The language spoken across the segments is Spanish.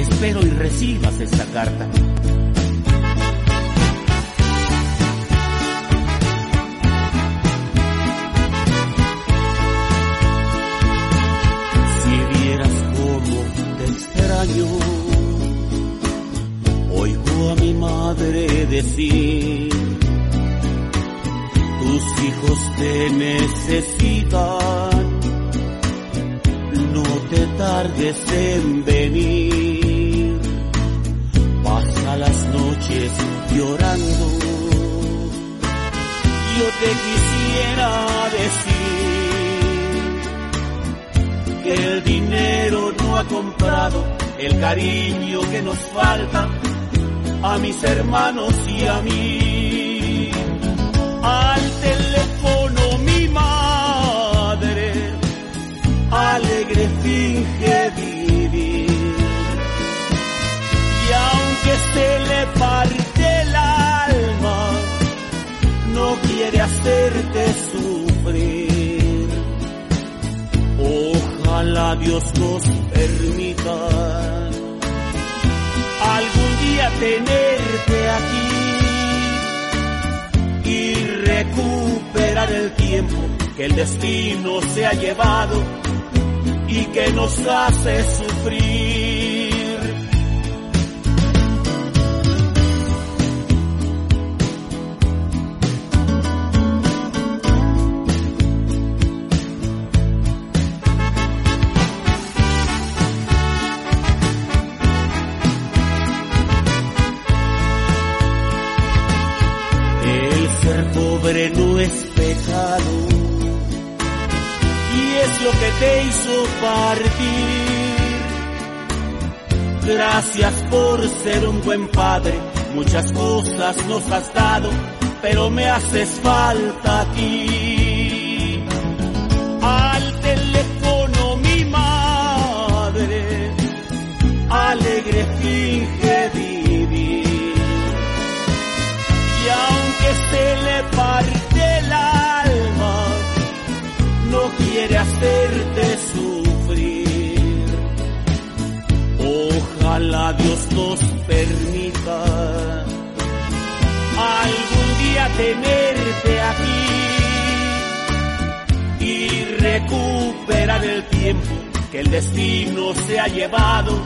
espero y recibas esta carta. Si vieras cómo te extraño, oigo a mi madre decir, tus hijos te necesitan no te tardes en venir. Pasa las noches llorando. Yo te quisiera decir que el dinero no ha comprado el cariño que nos falta a mis hermanos y a mí. Al teléfono mi madre alegre finge se le parte el alma, no quiere hacerte sufrir. Ojalá Dios nos permita algún día tenerte aquí y recuperar el tiempo que el destino se ha llevado y que nos hace sufrir. Ser pobre no es pecado y es lo que te hizo partir. Gracias por ser un buen padre, muchas cosas nos has dado, pero me haces falta aquí. Al teléfono mi madre, alegre finge hacerte sufrir. Ojalá Dios nos permita algún día tenerte aquí y recuperar el tiempo que el destino se ha llevado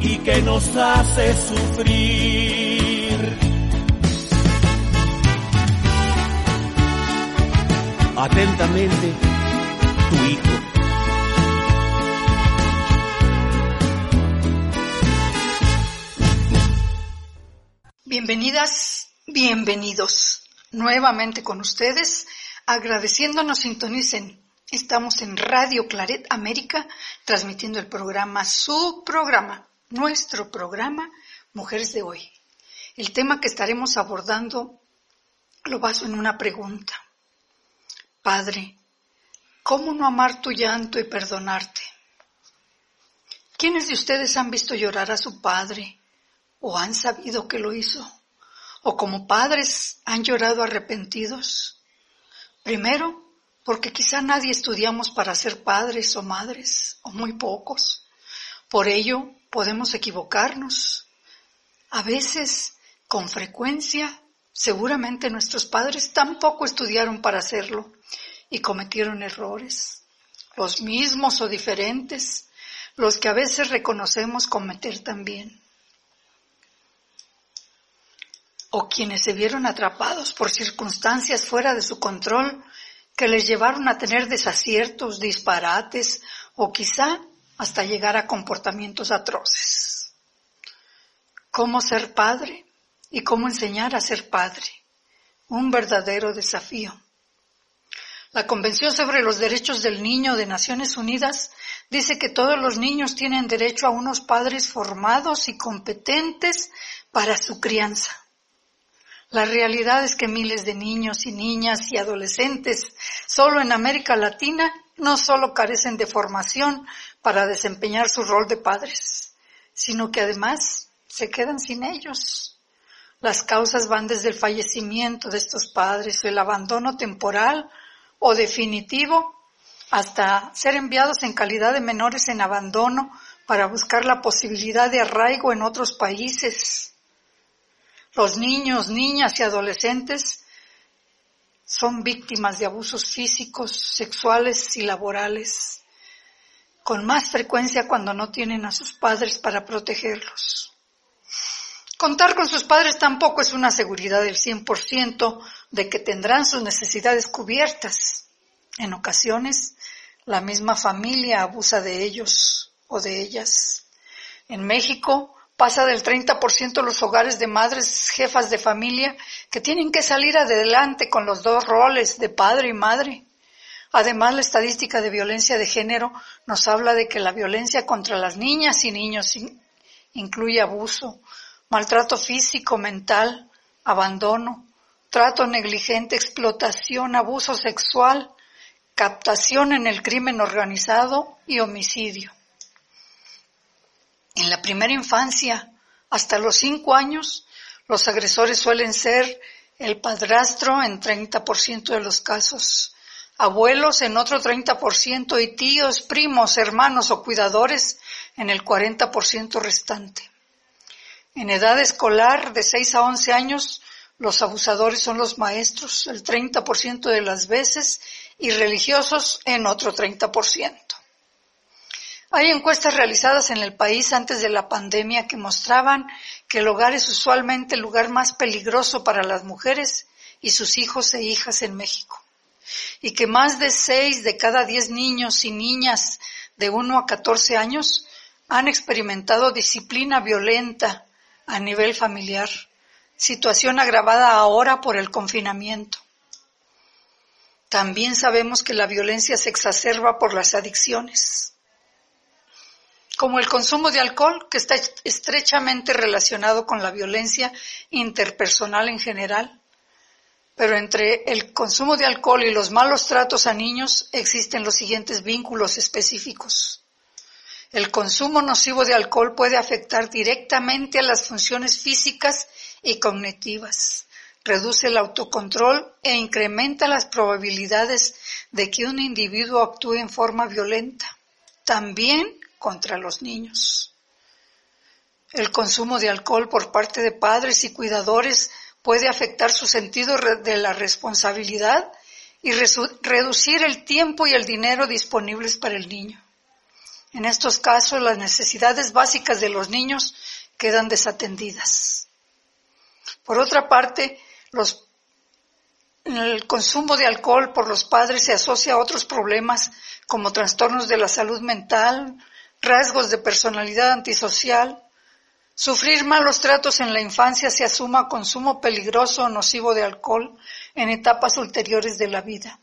y que nos hace sufrir. Atentamente, Bienvenidas, bienvenidos nuevamente con ustedes, agradeciendo nos sintonicen. Estamos en Radio Claret América, transmitiendo el programa, su programa, nuestro programa, Mujeres de Hoy. El tema que estaremos abordando lo baso en una pregunta. Padre, ¿cómo no amar tu llanto y perdonarte? ¿Quiénes de ustedes han visto llorar a su padre o han sabido que lo hizo? ¿O como padres han llorado arrepentidos? Primero, porque quizá nadie estudiamos para ser padres o madres, o muy pocos. Por ello, podemos equivocarnos. A veces, con frecuencia, seguramente nuestros padres tampoco estudiaron para hacerlo y cometieron errores, los mismos o diferentes, los que a veces reconocemos cometer también. O quienes se vieron atrapados por circunstancias fuera de su control que les llevaron a tener desaciertos, disparates o quizá hasta llegar a comportamientos atroces. ¿Cómo ser padre y cómo enseñar a ser padre? Un verdadero desafío. La Convención sobre los Derechos del Niño de Naciones Unidas dice que todos los niños tienen derecho a unos padres formados y competentes para su crianza. La realidad es que miles de niños y niñas y adolescentes solo en América Latina no solo carecen de formación para desempeñar su rol de padres, sino que además se quedan sin ellos. Las causas van desde el fallecimiento de estos padres, el abandono temporal o definitivo hasta ser enviados en calidad de menores en abandono para buscar la posibilidad de arraigo en otros países. Los niños, niñas y adolescentes son víctimas de abusos físicos, sexuales y laborales, con más frecuencia cuando no tienen a sus padres para protegerlos. Contar con sus padres tampoco es una seguridad del 100% de que tendrán sus necesidades cubiertas. En ocasiones, la misma familia abusa de ellos o de ellas. En México pasa del 30% los hogares de madres jefas de familia que tienen que salir adelante con los dos roles de padre y madre. Además, la estadística de violencia de género nos habla de que la violencia contra las niñas y niños incluye abuso, maltrato físico, mental, abandono, trato negligente, explotación, abuso sexual, captación en el crimen organizado y homicidio. En la primera infancia, hasta los cinco años, los agresores suelen ser el padrastro en 30% de los casos, abuelos en otro 30% y tíos, primos, hermanos o cuidadores en el 40% restante. En edad escolar, de 6 a 11 años, los abusadores son los maestros, el 30% de las veces, y religiosos en otro 30%. Hay encuestas realizadas en el país antes de la pandemia que mostraban que el hogar es usualmente el lugar más peligroso para las mujeres y sus hijos e hijas en México. Y que más de 6 de cada 10 niños y niñas de 1 a 14 años han experimentado disciplina violenta a nivel familiar, situación agravada ahora por el confinamiento. También sabemos que la violencia se exacerba por las adicciones, como el consumo de alcohol, que está estrechamente relacionado con la violencia interpersonal en general. Pero entre el consumo de alcohol y los malos tratos a niños existen los siguientes vínculos específicos. El consumo nocivo de alcohol puede afectar directamente a las funciones físicas y cognitivas, reduce el autocontrol e incrementa las probabilidades de que un individuo actúe en forma violenta, también contra los niños. El consumo de alcohol por parte de padres y cuidadores puede afectar su sentido de la responsabilidad y reducir el tiempo y el dinero disponibles para el niño. En estos casos, las necesidades básicas de los niños quedan desatendidas. Por otra parte, el consumo de alcohol por los padres se asocia a otros problemas como trastornos de la salud mental, rasgos de personalidad antisocial, sufrir malos tratos en la infancia se asuma consumo peligroso o nocivo de alcohol en etapas ulteriores de la vida,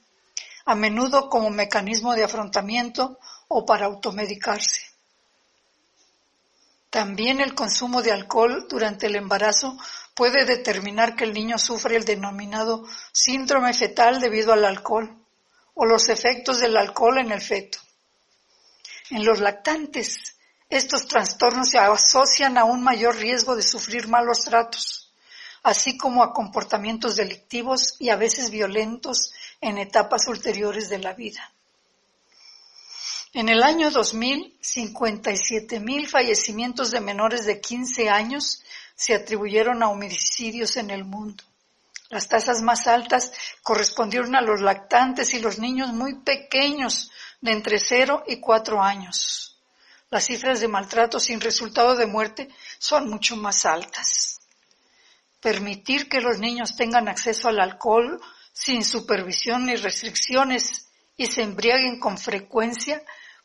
a menudo como mecanismo de afrontamiento o para automedicarse. También el consumo de alcohol durante el embarazo puede determinar que el niño sufre el denominado síndrome fetal debido al alcohol o los efectos del alcohol en el feto. En los lactantes, estos trastornos se asocian a un mayor riesgo de sufrir malos tratos, así como a comportamientos delictivos y a veces violentos en etapas ulteriores de la vida. En el año 2000, 57 mil fallecimientos de menores de 15 años se atribuyeron a homicidios en el mundo. Las tasas más altas correspondieron a los lactantes y los niños muy pequeños, de entre 0 y 4 años. Las cifras de maltrato sin resultado de muerte son mucho más altas. Permitir que los niños tengan acceso al alcohol sin supervisión ni restricciones y se embriaguen con frecuencia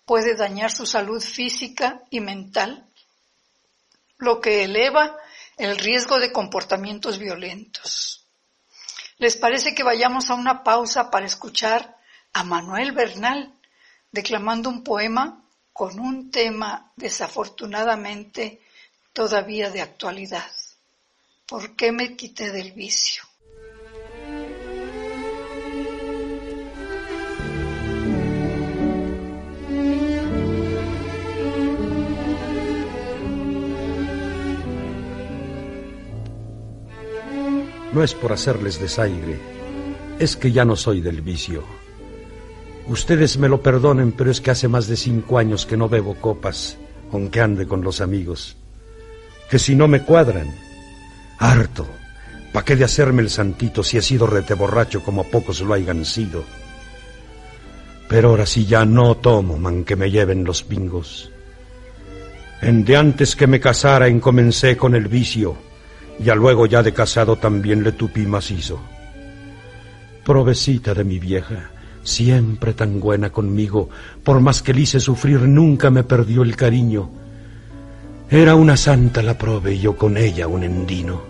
puede dañar su salud física y mental, lo que eleva el riesgo de comportamientos violentos. ¿Les parece que vayamos a una pausa para escuchar a Manuel Bernal declamando un poema con un tema desafortunadamente todavía de actualidad. ¿Por qué me quité del vicio? No es por hacerles desaire, es que ya no soy del vicio. Ustedes me lo perdonen, pero es que hace más de cinco años que no bebo copas, aunque ande con los amigos. Que si no me cuadran, harto. ¿Pa' qué de hacerme el santito si he sido rete borracho como pocos lo hayan sido? Pero ahora sí ya no tomo, man, que me lleven los pingos. En de antes que me casara comencé con el vicio, ya luego ya de casado también le tupí macizo. Provecita de mi vieja, siempre tan buena conmigo, por más que le hice sufrir nunca me perdió el cariño. Era una santa la prove y yo con ella un endino.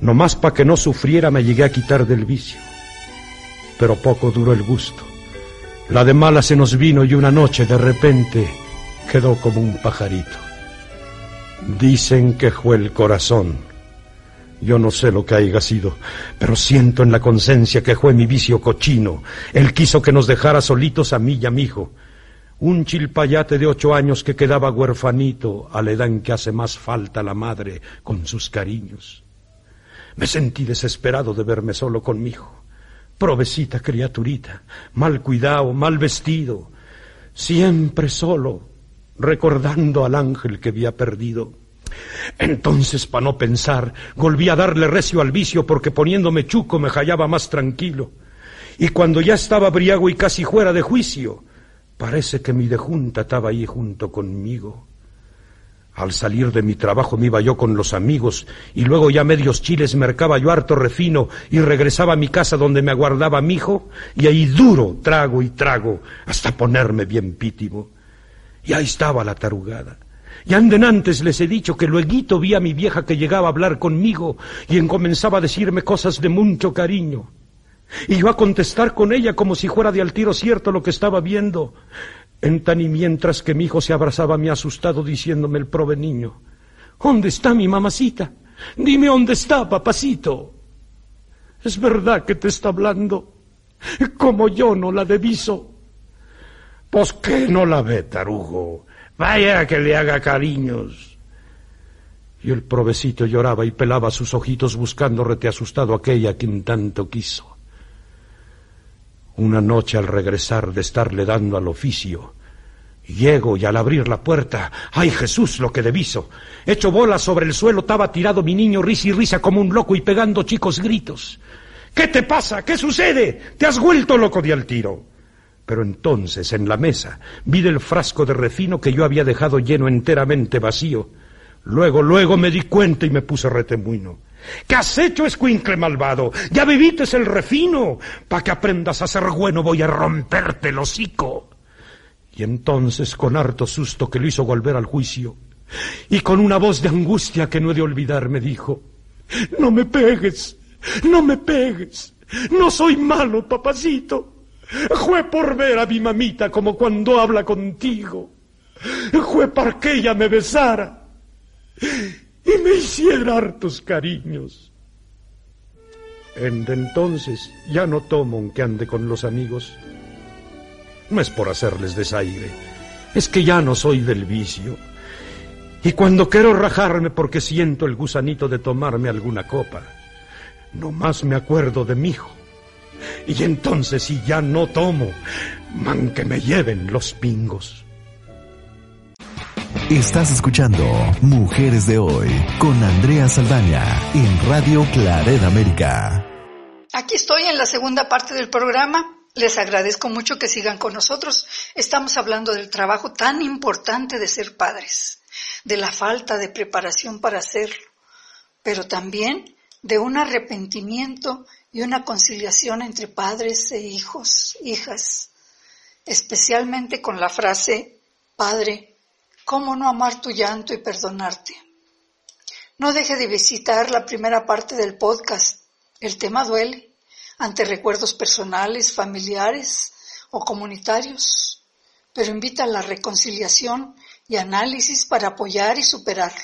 No más pa' que no sufriera me llegué a quitar del vicio. Pero poco duró el gusto. La de mala se nos vino y una noche de repente quedó como un pajarito. Dicen que fue el corazón yo no sé lo que haya sido, pero siento en la conciencia que fue mi vicio cochino. Él quiso que nos dejara solitos a mí y a mi hijo. Un chilpayate de ocho años que quedaba huerfanito a la edad en que hace más falta la madre con sus cariños. Me sentí desesperado de verme solo con mi hijo. Provecita criaturita, mal cuidado, mal vestido, siempre solo, recordando al ángel que había perdido. Entonces, para no pensar, volví a darle recio al vicio porque poniéndome chuco me hallaba más tranquilo. Y cuando ya estaba briago y casi fuera de juicio, parece que mi dejunta estaba ahí junto conmigo. Al salir de mi trabajo me iba yo con los amigos y luego ya medios chiles mercaba yo harto refino y regresaba a mi casa donde me aguardaba mi hijo y ahí duro trago y trago hasta ponerme bien pítimo. Y ahí estaba la tarugada y anden antes les he dicho que luego vi a mi vieja que llegaba a hablar conmigo y en comenzaba a decirme cosas de mucho cariño. Y yo a contestar con ella como si fuera de al tiro cierto lo que estaba viendo. En tan y mientras que mi hijo se abrazaba mí asustado diciéndome el prove niño. ¿Dónde está mi mamacita? Dime dónde está, papacito. Es verdad que te está hablando. Como yo no la deviso. Pues que no la ve, tarugo. Vaya que le haga cariños. Y el provecito lloraba y pelaba sus ojitos buscando rete asustado aquella quien tanto quiso. Una noche al regresar de estarle dando al oficio, llego y al abrir la puerta, ¡ay Jesús lo que deviso! Hecho bola sobre el suelo estaba tirado mi niño risa y risa como un loco y pegando chicos gritos. ¿Qué te pasa? ¿Qué sucede? ¿Te has vuelto loco de al tiro? Pero entonces, en la mesa, vi del frasco de refino que yo había dejado lleno enteramente vacío. Luego, luego me di cuenta y me puse retemuino. ¿Qué has hecho, escuincle malvado? Ya bebites el refino. Pa' que aprendas a ser bueno voy a romperte el hocico. Y entonces, con harto susto que lo hizo volver al juicio, y con una voz de angustia que no he de olvidar, me dijo, No me pegues, no me pegues, no soy malo, papacito. Jue por ver a mi mamita como cuando habla contigo. Jue para que ella me besara y me hiciera hartos cariños. En entonces ya no tomo aunque ande con los amigos. No es por hacerles desaire, es que ya no soy del vicio. Y cuando quiero rajarme porque siento el gusanito de tomarme alguna copa, no más me acuerdo de mi hijo y entonces si ya no tomo, man que me lleven los pingos. Estás escuchando Mujeres de Hoy con Andrea Saldaña en Radio Claret América. Aquí estoy en la segunda parte del programa. Les agradezco mucho que sigan con nosotros. Estamos hablando del trabajo tan importante de ser padres, de la falta de preparación para hacerlo, pero también de un arrepentimiento y una conciliación entre padres e hijos, hijas, especialmente con la frase, Padre, ¿cómo no amar tu llanto y perdonarte? No deje de visitar la primera parte del podcast. El tema duele ante recuerdos personales, familiares, o comunitarios, pero invita a la reconciliación y análisis para apoyar y superarlo.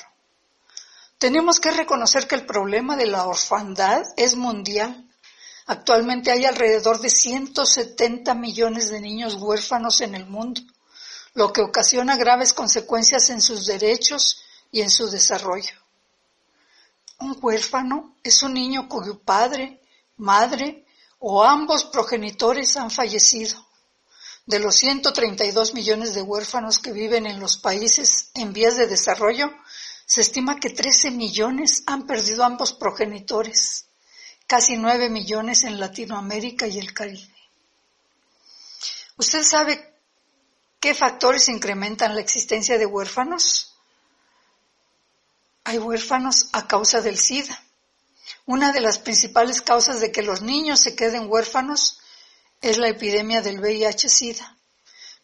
Tenemos que reconocer que el problema de la orfandad es mundial. Actualmente hay alrededor de 170 millones de niños huérfanos en el mundo, lo que ocasiona graves consecuencias en sus derechos y en su desarrollo. Un huérfano es un niño cuyo padre, madre o ambos progenitores han fallecido. De los 132 millones de huérfanos que viven en los países en vías de desarrollo, se estima que 13 millones han perdido ambos progenitores, casi 9 millones en Latinoamérica y el Caribe. ¿Usted sabe qué factores incrementan la existencia de huérfanos? Hay huérfanos a causa del SIDA. Una de las principales causas de que los niños se queden huérfanos es la epidemia del VIH-Sida.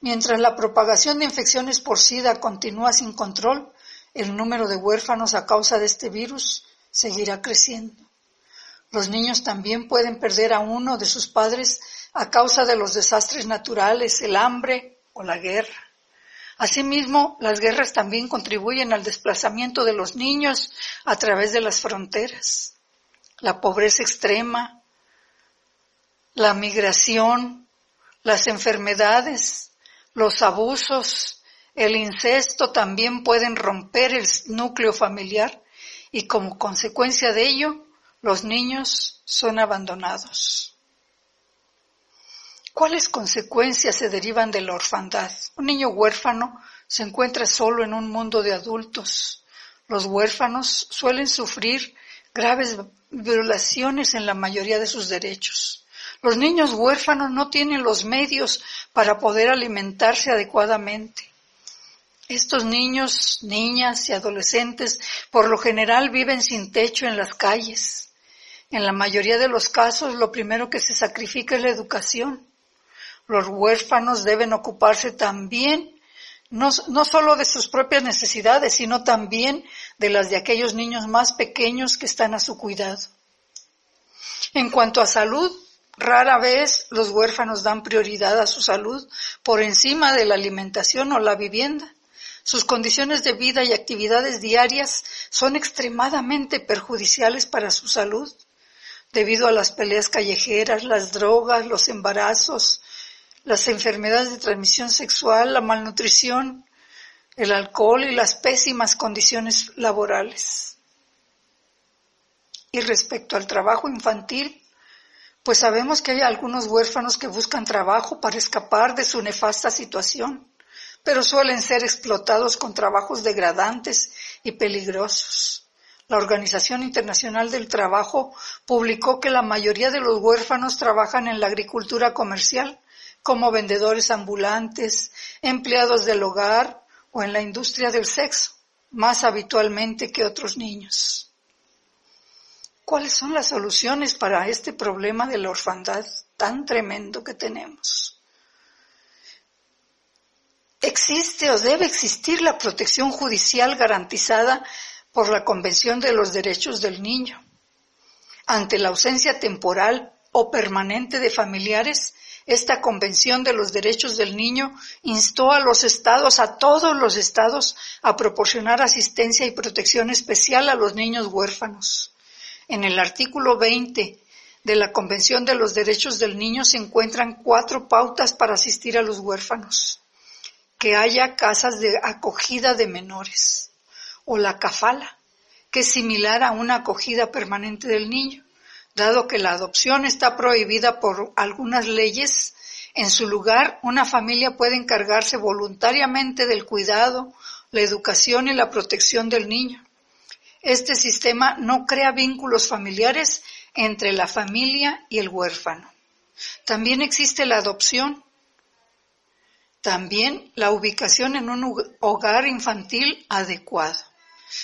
Mientras la propagación de infecciones por SIDA continúa sin control, el número de huérfanos a causa de este virus seguirá creciendo. Los niños también pueden perder a uno de sus padres a causa de los desastres naturales, el hambre o la guerra. Asimismo, las guerras también contribuyen al desplazamiento de los niños a través de las fronteras. La pobreza extrema, la migración, las enfermedades, los abusos, el incesto también pueden romper el núcleo familiar y como consecuencia de ello, los niños son abandonados. ¿Cuáles consecuencias se derivan de la orfandad? Un niño huérfano se encuentra solo en un mundo de adultos. Los huérfanos suelen sufrir graves violaciones en la mayoría de sus derechos. Los niños huérfanos no tienen los medios para poder alimentarse adecuadamente. Estos niños, niñas y adolescentes por lo general viven sin techo en las calles. En la mayoría de los casos lo primero que se sacrifica es la educación. Los huérfanos deben ocuparse también no, no solo de sus propias necesidades, sino también de las de aquellos niños más pequeños que están a su cuidado. En cuanto a salud, rara vez los huérfanos dan prioridad a su salud por encima de la alimentación o la vivienda. Sus condiciones de vida y actividades diarias son extremadamente perjudiciales para su salud, debido a las peleas callejeras, las drogas, los embarazos, las enfermedades de transmisión sexual, la malnutrición, el alcohol y las pésimas condiciones laborales. Y respecto al trabajo infantil, pues sabemos que hay algunos huérfanos que buscan trabajo para escapar de su nefasta situación pero suelen ser explotados con trabajos degradantes y peligrosos. La Organización Internacional del Trabajo publicó que la mayoría de los huérfanos trabajan en la agricultura comercial, como vendedores ambulantes, empleados del hogar o en la industria del sexo, más habitualmente que otros niños. ¿Cuáles son las soluciones para este problema de la orfandad tan tremendo que tenemos? existe o debe existir la protección judicial garantizada por la Convención de los Derechos del Niño. Ante la ausencia temporal o permanente de familiares, esta Convención de los Derechos del Niño instó a los estados, a todos los estados, a proporcionar asistencia y protección especial a los niños huérfanos. En el artículo 20 de la Convención de los Derechos del Niño se encuentran cuatro pautas para asistir a los huérfanos que haya casas de acogida de menores o la cafala, que es similar a una acogida permanente del niño, dado que la adopción está prohibida por algunas leyes. En su lugar, una familia puede encargarse voluntariamente del cuidado, la educación y la protección del niño. Este sistema no crea vínculos familiares entre la familia y el huérfano. También existe la adopción, también la ubicación en un hogar infantil adecuado.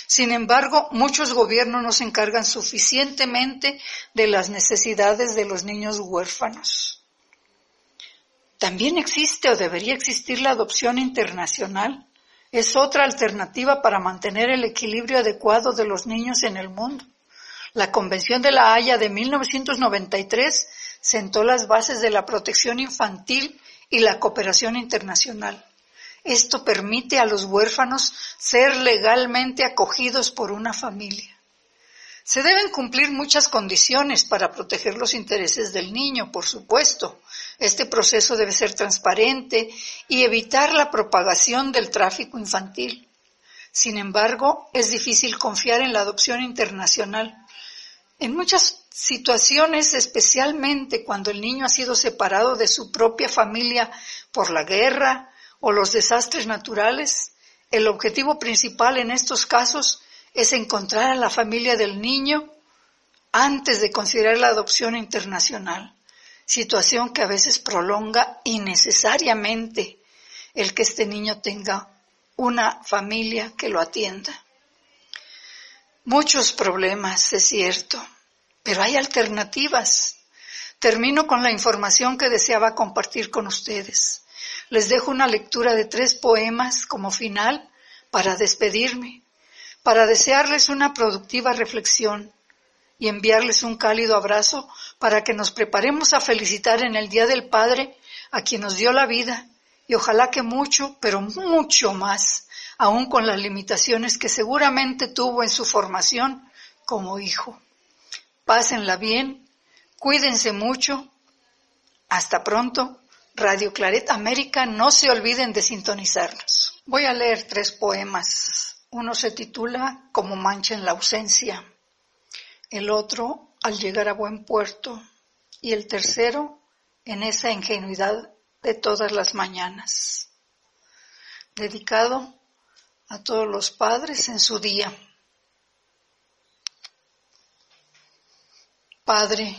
Sin embargo, muchos gobiernos no se encargan suficientemente de las necesidades de los niños huérfanos. También existe o debería existir la adopción internacional. Es otra alternativa para mantener el equilibrio adecuado de los niños en el mundo. La Convención de la Haya de 1993 sentó las bases de la protección infantil y la cooperación internacional. Esto permite a los huérfanos ser legalmente acogidos por una familia. Se deben cumplir muchas condiciones para proteger los intereses del niño, por supuesto. Este proceso debe ser transparente y evitar la propagación del tráfico infantil. Sin embargo, es difícil confiar en la adopción internacional. En muchas situaciones, especialmente cuando el niño ha sido separado de su propia familia por la guerra o los desastres naturales, el objetivo principal en estos casos es encontrar a la familia del niño antes de considerar la adopción internacional, situación que a veces prolonga innecesariamente el que este niño tenga una familia que lo atienda. Muchos problemas, es cierto, pero hay alternativas. Termino con la información que deseaba compartir con ustedes. Les dejo una lectura de tres poemas como final para despedirme para desearles una productiva reflexión y enviarles un cálido abrazo para que nos preparemos a felicitar en el Día del Padre a quien nos dio la vida y ojalá que mucho, pero mucho más, aún con las limitaciones que seguramente tuvo en su formación como hijo. Pásenla bien, cuídense mucho. Hasta pronto. Radio Claret América, no se olviden de sintonizarnos. Voy a leer tres poemas uno se titula Como mancha en la ausencia, el otro Al llegar a buen puerto y el tercero En esa ingenuidad de todas las mañanas. Dedicado a todos los padres en su día. Padre,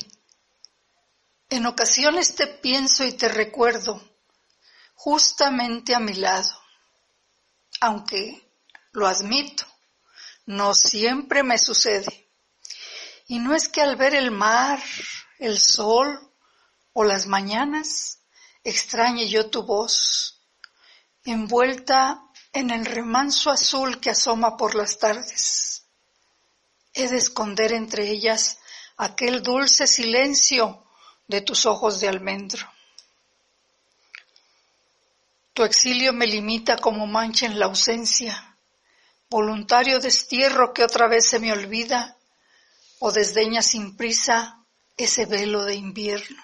en ocasiones te pienso y te recuerdo justamente a mi lado, aunque lo admito, no siempre me sucede. Y no es que al ver el mar, el sol o las mañanas extrañe yo tu voz, envuelta en el remanso azul que asoma por las tardes. He de esconder entre ellas aquel dulce silencio de tus ojos de almendro. Tu exilio me limita como mancha en la ausencia voluntario destierro que otra vez se me olvida, o desdeña sin prisa ese velo de invierno.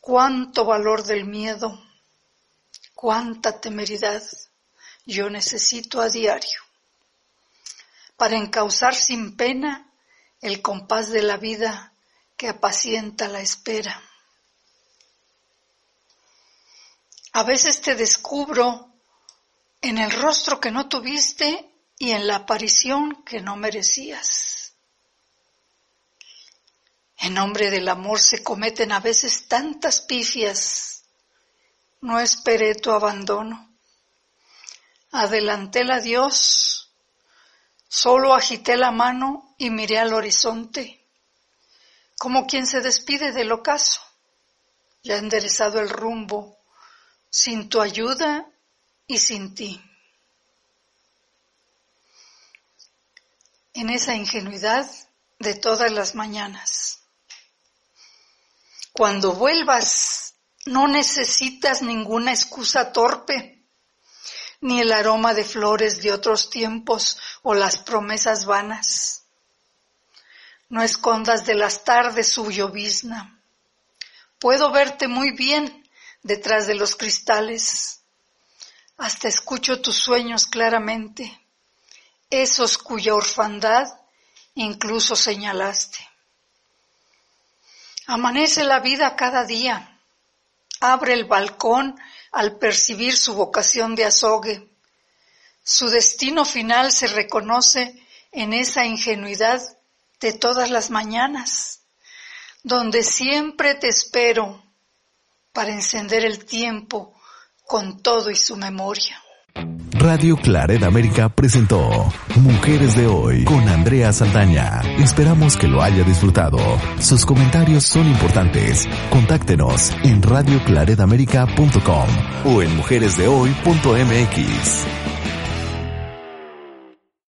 Cuánto valor del miedo, cuánta temeridad yo necesito a diario para encauzar sin pena el compás de la vida que apacienta la espera. A veces te descubro en el rostro que no tuviste y en la aparición que no merecías. En nombre del amor se cometen a veces tantas pifias. No esperé tu abandono. Adelanté la Dios, solo agité la mano y miré al horizonte, como quien se despide del ocaso, ya enderezado el rumbo, sin tu ayuda y sin ti. En esa ingenuidad de todas las mañanas. Cuando vuelvas, no necesitas ninguna excusa torpe, ni el aroma de flores de otros tiempos o las promesas vanas. No escondas de las tardes su llovizna. Puedo verte muy bien detrás de los cristales hasta escucho tus sueños claramente, esos cuya orfandad incluso señalaste. Amanece la vida cada día, abre el balcón al percibir su vocación de azogue. Su destino final se reconoce en esa ingenuidad de todas las mañanas, donde siempre te espero para encender el tiempo con todo y su memoria. Radio Claret América presentó Mujeres de Hoy con Andrea Saldaña. Esperamos que lo haya disfrutado. Sus comentarios son importantes. Contáctenos en radioclaredamerica.com o en mujeresdehoy.mx.